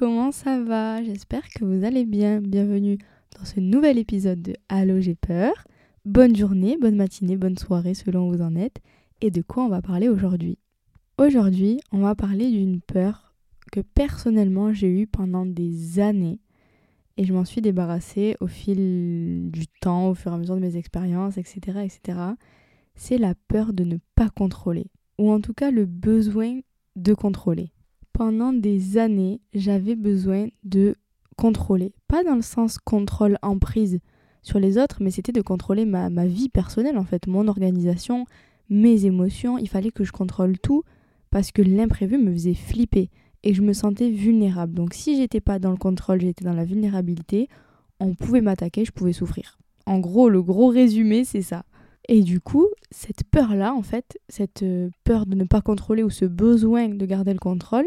Comment ça va? J'espère que vous allez bien. Bienvenue dans ce nouvel épisode de Allô j'ai peur. Bonne journée, bonne matinée, bonne soirée selon où vous en êtes. Et de quoi on va parler aujourd'hui Aujourd'hui, on va parler d'une peur que personnellement j'ai eue pendant des années et je m'en suis débarrassée au fil du temps, au fur et à mesure de mes expériences, etc. etc. C'est la peur de ne pas contrôler, ou en tout cas le besoin de contrôler pendant des années, j'avais besoin de contrôler. Pas dans le sens contrôle emprise sur les autres, mais c'était de contrôler ma, ma, vie personnelle, en fait, mon organisation, mes émotions. Il fallait que je contrôle tout parce que l'imprévu me faisait flipper et je me sentais vulnérable. Donc si j'étais pas dans le contrôle, j'étais dans la vulnérabilité, on pouvait m'attaquer, je pouvais souffrir. En gros, le gros résumé, c'est ça. Et du coup, cette peur-là, en fait, cette euh, peur de ne pas contrôler ou ce besoin de garder le contrôle,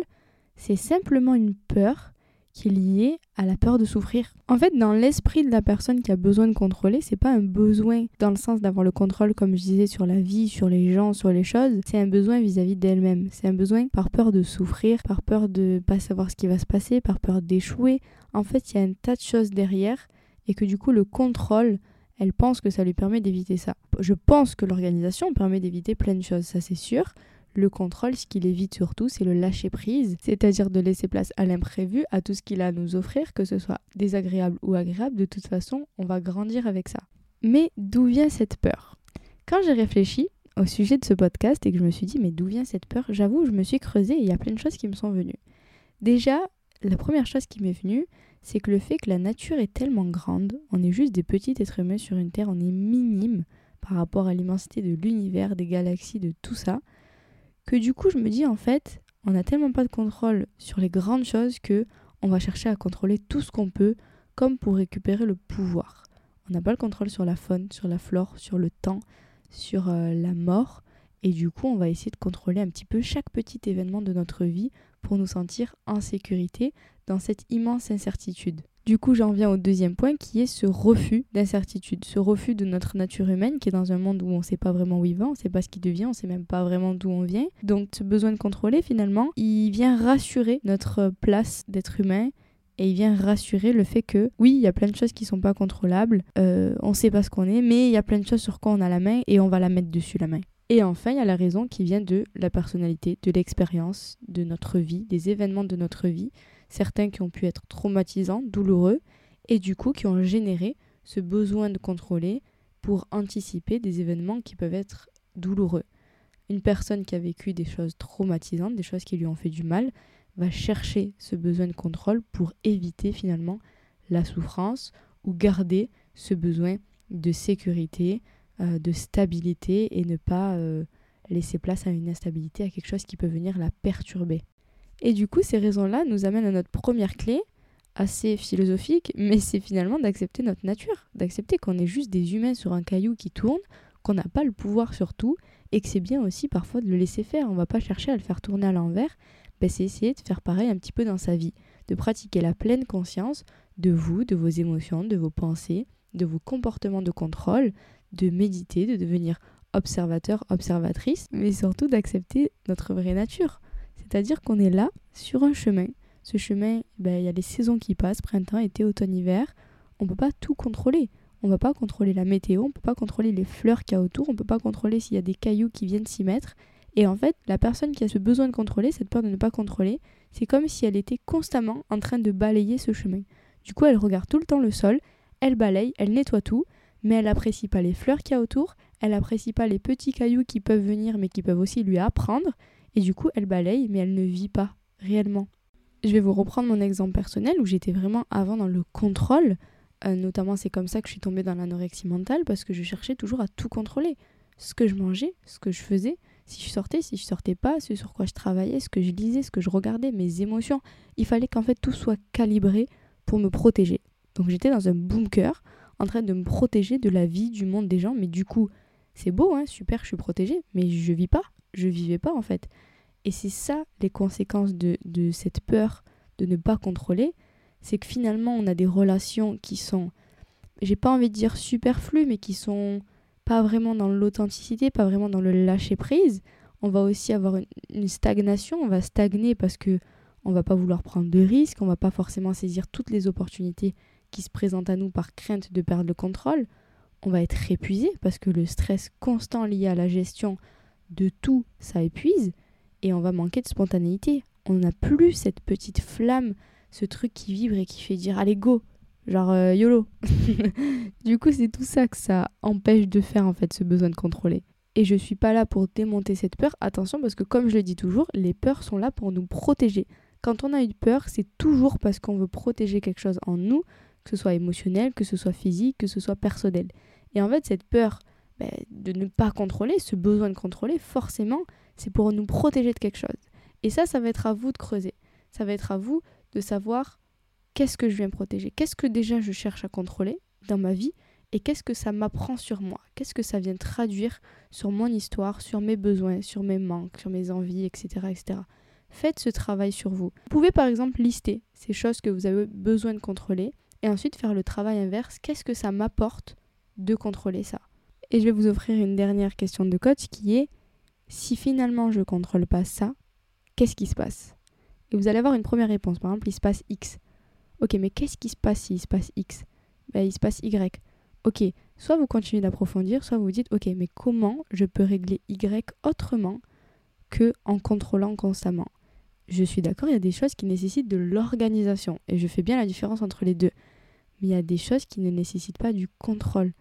c'est simplement une peur qui est liée à la peur de souffrir. En fait, dans l'esprit de la personne qui a besoin de contrôler, c'est pas un besoin dans le sens d'avoir le contrôle, comme je disais, sur la vie, sur les gens, sur les choses. C'est un besoin vis-à-vis d'elle-même. C'est un besoin par peur de souffrir, par peur de pas savoir ce qui va se passer, par peur d'échouer. En fait, il y a un tas de choses derrière et que du coup, le contrôle, elle pense que ça lui permet d'éviter ça. Je pense que l'organisation permet d'éviter plein de choses, ça c'est sûr. Le contrôle, ce qu'il évite surtout, c'est le lâcher prise, c'est-à-dire de laisser place à l'imprévu, à tout ce qu'il a à nous offrir, que ce soit désagréable ou agréable. De toute façon, on va grandir avec ça. Mais d'où vient cette peur? Quand j'ai réfléchi au sujet de ce podcast et que je me suis dit, mais d'où vient cette peur? J'avoue, je me suis creusée et il y a plein de choses qui me sont venues. Déjà, la première chose qui m'est venue, c'est que le fait que la nature est tellement grande, on est juste des petits êtres humains sur une Terre, on est minime par rapport à l'immensité de l'univers, des galaxies, de tout ça, que du coup je me dis en fait, on n'a tellement pas de contrôle sur les grandes choses que on va chercher à contrôler tout ce qu'on peut comme pour récupérer le pouvoir. On n'a pas le contrôle sur la faune, sur la flore, sur le temps, sur euh, la mort et du coup on va essayer de contrôler un petit peu chaque petit événement de notre vie pour nous sentir en sécurité dans cette immense incertitude. Du coup, j'en viens au deuxième point qui est ce refus d'incertitude, ce refus de notre nature humaine qui est dans un monde où on ne sait pas vraiment où il va, on ne sait pas ce qu'il devient, on ne sait même pas vraiment d'où on vient. Donc ce besoin de contrôler finalement, il vient rassurer notre place d'être humain et il vient rassurer le fait que oui, il y a plein de choses qui sont pas contrôlables, euh, on sait pas ce qu'on est, mais il y a plein de choses sur quoi on a la main et on va la mettre dessus la main. Et enfin, il y a la raison qui vient de la personnalité, de l'expérience, de notre vie, des événements de notre vie certains qui ont pu être traumatisants, douloureux, et du coup qui ont généré ce besoin de contrôler pour anticiper des événements qui peuvent être douloureux. Une personne qui a vécu des choses traumatisantes, des choses qui lui ont fait du mal, va chercher ce besoin de contrôle pour éviter finalement la souffrance ou garder ce besoin de sécurité, euh, de stabilité et ne pas euh, laisser place à une instabilité, à quelque chose qui peut venir la perturber. Et du coup, ces raisons-là nous amènent à notre première clé, assez philosophique, mais c'est finalement d'accepter notre nature, d'accepter qu'on est juste des humains sur un caillou qui tourne, qu'on n'a pas le pouvoir sur tout, et que c'est bien aussi parfois de le laisser faire. On va pas chercher à le faire tourner à l'envers, ben c'est essayer de faire pareil un petit peu dans sa vie, de pratiquer la pleine conscience de vous, de vos émotions, de vos pensées, de vos comportements de contrôle, de méditer, de devenir observateur, observatrice, mais surtout d'accepter notre vraie nature. C'est-à-dire qu'on est là sur un chemin. Ce chemin, ben, il y a les saisons qui passent, printemps, été, automne, hiver. On ne peut pas tout contrôler. On ne va pas contrôler la météo, on ne peut pas contrôler les fleurs qu'il y a autour, on ne peut pas contrôler s'il y a des cailloux qui viennent s'y mettre. Et en fait, la personne qui a ce besoin de contrôler, cette peur de ne pas contrôler, c'est comme si elle était constamment en train de balayer ce chemin, Du coup, elle regarde tout le temps le sol, elle balaye, elle nettoie tout, mais elle apprécie pas les fleurs qu'il y a autour, elle apprécie pas les petits cailloux qui peuvent venir mais qui peuvent aussi lui apprendre, et du coup, elle balaye, mais elle ne vit pas réellement. Je vais vous reprendre mon exemple personnel où j'étais vraiment avant dans le contrôle. Euh, notamment, c'est comme ça que je suis tombée dans l'anorexie mentale parce que je cherchais toujours à tout contrôler. Ce que je mangeais, ce que je faisais, si je sortais, si je sortais pas, ce sur quoi je travaillais, ce que je lisais, ce que je regardais, mes émotions. Il fallait qu'en fait tout soit calibré pour me protéger. Donc j'étais dans un bunker en train de me protéger de la vie, du monde des gens. Mais du coup, c'est beau, hein, super, je suis protégée, mais je vis pas, je vivais pas en fait. Et c'est ça les conséquences de, de cette peur de ne pas contrôler, c'est que finalement on a des relations qui sont, j'ai pas envie de dire superflues, mais qui sont pas vraiment dans l'authenticité, pas vraiment dans le lâcher prise. On va aussi avoir une, une, stagnation, on va stagner parce que on va pas vouloir prendre de risques, on va pas forcément saisir toutes les opportunités qui se présentent à nous par crainte de perdre le contrôle. On va être épuisé parce que le stress constant lié à la gestion de tout, ça épuise et on va manquer de spontanéité. On n'a plus cette petite flamme, ce truc qui vibre et qui fait dire allez go, genre euh, YOLO. du coup, c'est tout ça que ça empêche de faire en fait ce besoin de contrôler. Et je suis pas là pour démonter cette peur. Attention parce que comme je le dis toujours, les peurs sont là pour nous protéger. Quand on a eu peur, c'est toujours parce qu'on veut protéger quelque chose en nous, que ce soit émotionnel, que ce soit physique, que ce soit personnel. Et en fait, cette peur ben, de ne pas contrôler, ce besoin de contrôler, forcément, c'est pour nous protéger de quelque chose. Et ça, ça va être à vous de creuser. Ça va être à vous de savoir qu'est-ce que je viens protéger, qu'est-ce que déjà je cherche à contrôler dans ma vie et qu'est-ce que ça m'apprend sur moi, qu'est-ce que ça vient traduire sur mon histoire, sur mes besoins, sur mes manques, sur mes envies, etc. etc. Faites ce travail sur vous. Vous pouvez par exemple lister ces choses que vous avez besoin de contrôler et ensuite faire le travail inverse. Qu'est-ce que ça m'apporte de contrôler ça? Et je vais vous offrir une dernière question de coach qui est si finalement je ne contrôle pas ça, qu'est-ce qui se passe? Et vous allez avoir une première réponse. Par exemple, il se passe X. Ok, mais qu'est-ce qui se passe s'il se passe X? Ben, Il se passe Y. Ok, soit vous continuez d'approfondir, soit vous vous dites, ok, mais comment je peux régler Y autrement que en contrôlant constamment? Je suis d'accord, il y a des choses qui nécessitent de l'organisation, et je fais bien la différence entre les deux. Mais il y a des choses qui ne nécessitent pas du contrôle.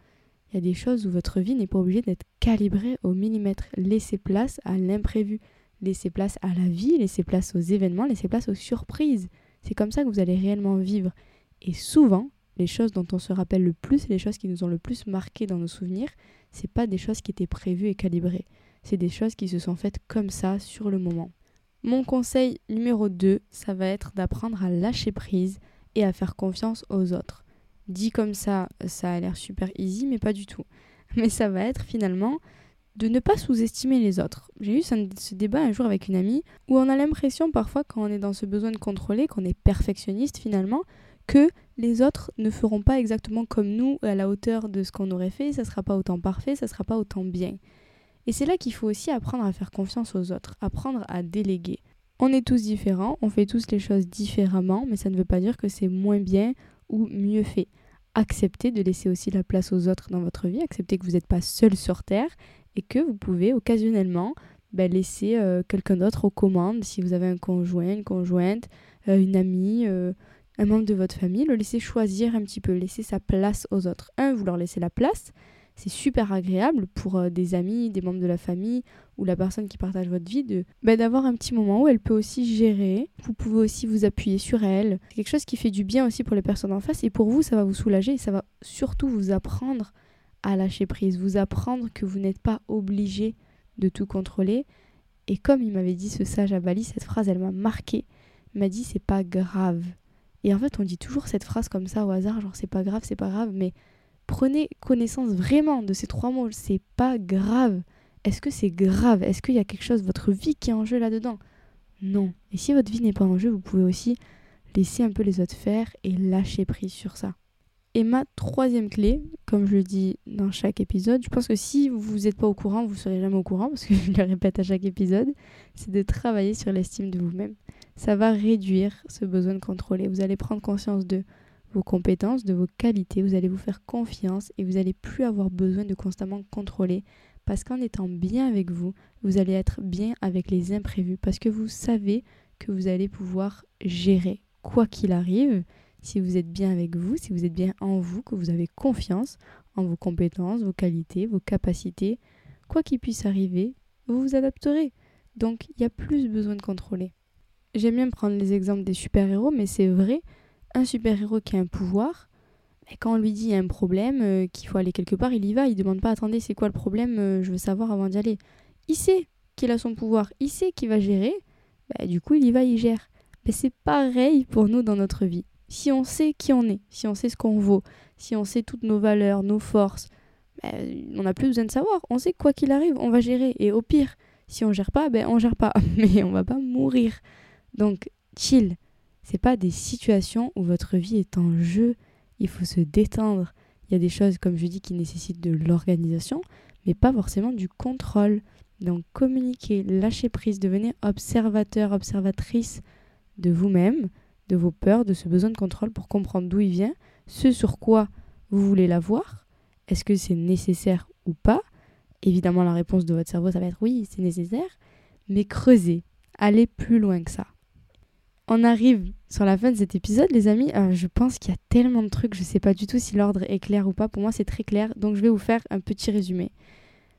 Il y a des choses où votre vie n'est pas obligée d'être calibrée au millimètre. Laissez place à l'imprévu. Laissez place à la vie, laissez place aux événements, laissez place aux surprises. C'est comme ça que vous allez réellement vivre. Et souvent, les choses dont on se rappelle le plus, les choses qui nous ont le plus marqué dans nos souvenirs, c'est pas des choses qui étaient prévues et calibrées. C'est des choses qui se sont faites comme ça sur le moment. Mon conseil numéro 2, ça va être d'apprendre à lâcher prise et à faire confiance aux autres. Dit comme ça, ça a l'air super easy, mais pas du tout. Mais ça va être finalement de ne pas sous-estimer les autres. J'ai eu ce, débat un jour avec une amie où on a l'impression parfois quand on est dans ce besoin de contrôler, qu'on est perfectionniste finalement, que les autres ne feront pas exactement comme nous à la hauteur de ce qu'on aurait fait, ça sera pas autant parfait, ça sera pas autant bien. Et c'est là qu'il faut aussi apprendre à faire confiance aux autres, apprendre à déléguer. On est tous différents, on fait tous les choses différemment, mais ça ne veut pas dire que c'est moins bien ou mieux fait. Acceptez de laisser aussi la place aux autres dans votre vie, acceptez que vous n'êtes pas seul sur Terre et que vous pouvez occasionnellement ben, laisser euh, quelqu'un d'autre aux commandes. Si vous avez un conjoint, une conjointe, euh, une amie, euh, un membre de votre famille, le laisser choisir un petit peu, laisser sa place aux autres. Un, vous leur laissez la place. C'est super agréable pour des amis, des membres de la famille ou la personne qui partage votre vie de ben, d'avoir un petit moment où elle peut aussi gérer. Vous pouvez aussi vous appuyer sur elle. C'est quelque chose qui fait du bien aussi pour les personnes en face et pour vous, ça va vous soulager et ça va surtout vous apprendre à lâcher prise, vous apprendre que vous n'êtes pas obligé de tout contrôler. Et comme il m'avait dit ce sage à Bali, cette phrase, elle m'a marqué. Il m'a dit c'est pas grave. Et en fait, on dit toujours cette phrase comme ça au hasard, genre c'est pas grave, c'est pas grave, mais prenez connaissance vraiment de ces trois mots, c'est pas grave. Est-ce que c'est grave? Est-ce qu'il y a quelque chose, votre vie qui est en jeu là-dedans? Non. Et si votre vie n'est pas en jeu, vous pouvez aussi laisser un peu les autres faire et lâcher prise sur ça. Et ma troisième clé, comme je le dis dans chaque épisode, je pense que si vous n'êtes pas au courant, vous ne serez jamais au courant, parce que je le répète à chaque épisode, c'est de travailler sur l'estime de vous-même. Ça va réduire ce besoin de contrôler. Vous allez prendre conscience de vos compétences, de vos qualités, vous allez vous faire confiance et vous n'allez plus avoir besoin de constamment contrôler. Parce qu'en étant bien avec vous, vous allez être bien avec les imprévus, parce que vous savez que vous allez pouvoir gérer quoi qu'il arrive si vous êtes bien avec vous, si vous êtes bien en vous, que vous avez confiance en vos compétences, vos qualités, vos capacités, quoi qu'il puisse arriver, vous vous adapterez. Donc il y a plus besoin de contrôler. J'aime bien prendre les exemples des super-héros, mais c'est vrai, un super-héros qui a un pouvoir, mais quand on lui dit il y a un problème, euh, qu'il faut aller quelque part, il y va, il demande pas attendez, c'est quoi le problème, euh, je veux savoir avant d'y aller. Il sait qu'il a son pouvoir, il sait qu'il va gérer, bah, du coup il y va, il gère. Mais c'est pareil pour nous dans notre vie. Si on sait qui on est, si on sait ce qu'on vaut, si on sait toutes nos valeurs, nos forces, bah, on n'a plus besoin de savoir. On sait quoi qu'il arrive, on va gérer. Et au pire, si on gère pas, ben on gère pas. Mais on va pas mourir. Donc, chill. C'est pas des situations où votre vie est en jeu. Il faut se détendre. Il y a des choses, comme je dis, qui nécessitent de l'organisation, mais pas forcément du contrôle. Donc, communiquer, lâcher prise, devenir observateur, observatrice de vous-même, de vos peurs, de ce besoin de contrôle pour comprendre d'où il vient, ce sur quoi vous voulez l'avoir. Est-ce que c'est nécessaire ou pas? Évidemment, la réponse de votre cerveau, ça va être oui, c'est nécessaire, mais creusez, allez plus loin que ça. On arrive sur la fin de cet épisode, les amis. Euh, je pense qu'il y a tellement de trucs, je ne sais pas du tout si l'ordre est clair ou pas. Pour moi, c'est très clair, donc je vais vous faire un petit résumé.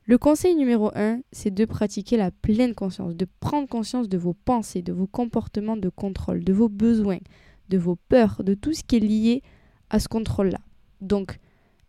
Le conseil numéro 1, c'est de pratiquer la pleine conscience, de prendre conscience de vos pensées, de vos comportements de contrôle, de vos besoins, de vos peurs, de tout ce qui est lié à ce contrôle-là. Donc,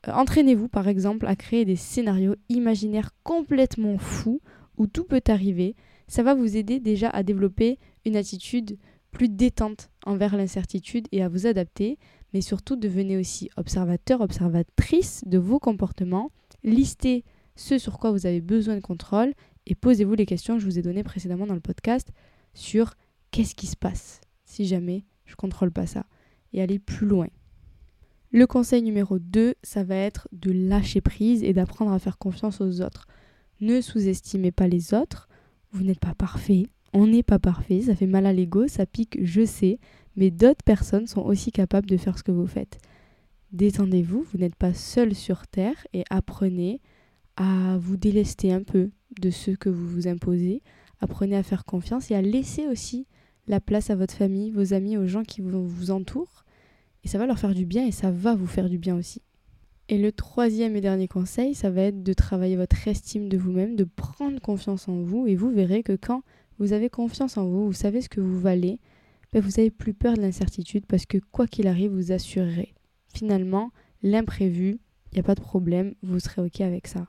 euh, entraînez-vous par exemple à créer des scénarios imaginaires complètement fous où tout peut arriver. Ça va vous aider déjà à développer une attitude plus détente envers l'incertitude et à vous adapter, mais surtout devenez aussi observateur, observatrice de vos comportements, listez ce sur quoi vous avez besoin de contrôle et posez-vous les questions que je vous ai données précédemment dans le podcast sur qu'est-ce qui se passe si jamais je contrôle pas ça et allez plus loin. Le conseil numéro 2, ça va être de lâcher prise et d'apprendre à faire confiance aux autres. Ne sous-estimez pas les autres, vous n'êtes pas parfait, on n'est pas parfait, ça fait mal à l'ego, ça pique, je sais, mais d'autres personnes sont aussi capables de faire ce que vous faites. Détendez-vous, vous, n'êtes pas seul sur Terre et apprenez à vous délester un peu de ce que vous vous imposez, apprenez à faire confiance et à laisser aussi la place à votre famille, vos amis, aux gens qui vous entourent et ça va leur faire du bien et ça va vous faire du bien aussi. Et le troisième et dernier conseil, ça va être de travailler votre estime de vous-même, de prendre confiance en vous. Et vous verrez que quand vous avez confiance en vous, vous savez ce que vous valez, ben vous n'avez plus peur de l'incertitude parce que quoi qu'il arrive, vous assurerez. Finalement, l'imprévu, il n'y a pas de problème, vous serez OK avec ça.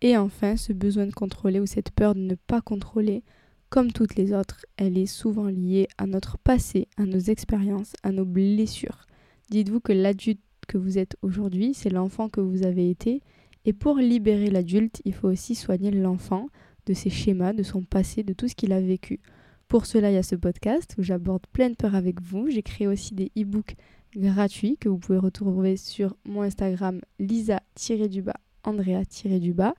Et enfin, ce besoin de contrôler ou cette peur de ne pas contrôler, comme toutes les autres, elle est souvent liée à notre passé, à nos expériences, à nos blessures. Dites-vous que l'adulte que vous êtes aujourd'hui, c'est l'enfant que vous avez été. Et pour libérer l'adulte, il faut aussi soigner l'enfant de ses schémas, de son passé, de tout ce qu'il a vécu. Pour cela, il y a ce podcast où j'aborde plein de peurs avec vous. J'ai créé aussi des e-books gratuits que vous pouvez retrouver sur mon Instagram lisa-du-bas, andrea-du-bas.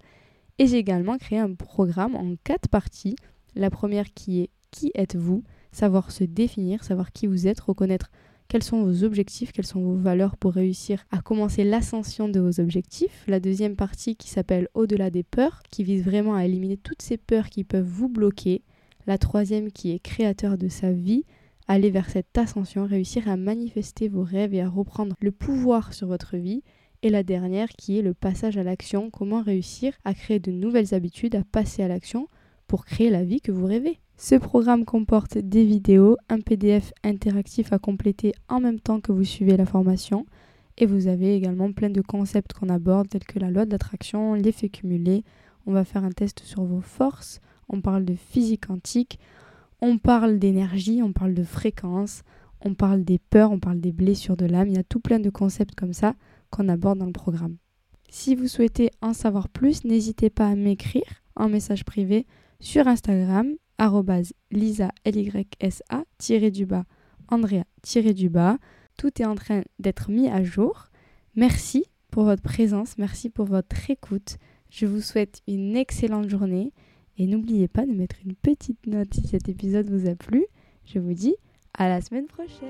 Et j'ai également créé un programme en quatre parties. La première qui est Qui êtes-vous? Savoir se définir, savoir qui vous êtes, reconnaître quels sont vos objectifs, quelles sont vos valeurs pour réussir à commencer l'ascension de vos objectifs? La deuxième partie qui s'appelle Au-delà des peurs, qui vise vraiment à éliminer toutes ces peurs qui peuvent vous bloquer. La troisième qui est créateur de sa vie, aller vers cette ascension, réussir à manifester vos rêves et à reprendre le pouvoir sur votre vie. Et la dernière qui est le passage à l'action, comment réussir à créer de nouvelles habitudes, à passer à l'action pour créer la vie que vous rêvez. Ce programme comporte des vidéos, un PDF interactif à compléter en même temps que vous suivez la formation. Et vous avez également plein de concepts qu'on aborde, tels que la loi de l'attraction, l'effet cumulé. On va faire un test sur vos forces. On parle de physique quantique. On parle d'énergie, on parle de fréquence. On parle des peurs, on parle des blessures de l'âme. Il y a tout plein de concepts comme ça qu'on aborde dans le programme. Si vous souhaitez en savoir plus, n'hésitez pas à m'écrire en message privé sur Instagram lisa du bas andrea du bas. Tout est en train d'être mis à jour. Merci pour votre présence merci pour votre écoute. Je vous souhaite une excellente journée et n'oubliez pas de mettre une petite note si cet épisode vous a plu. Je vous dis à la semaine prochaine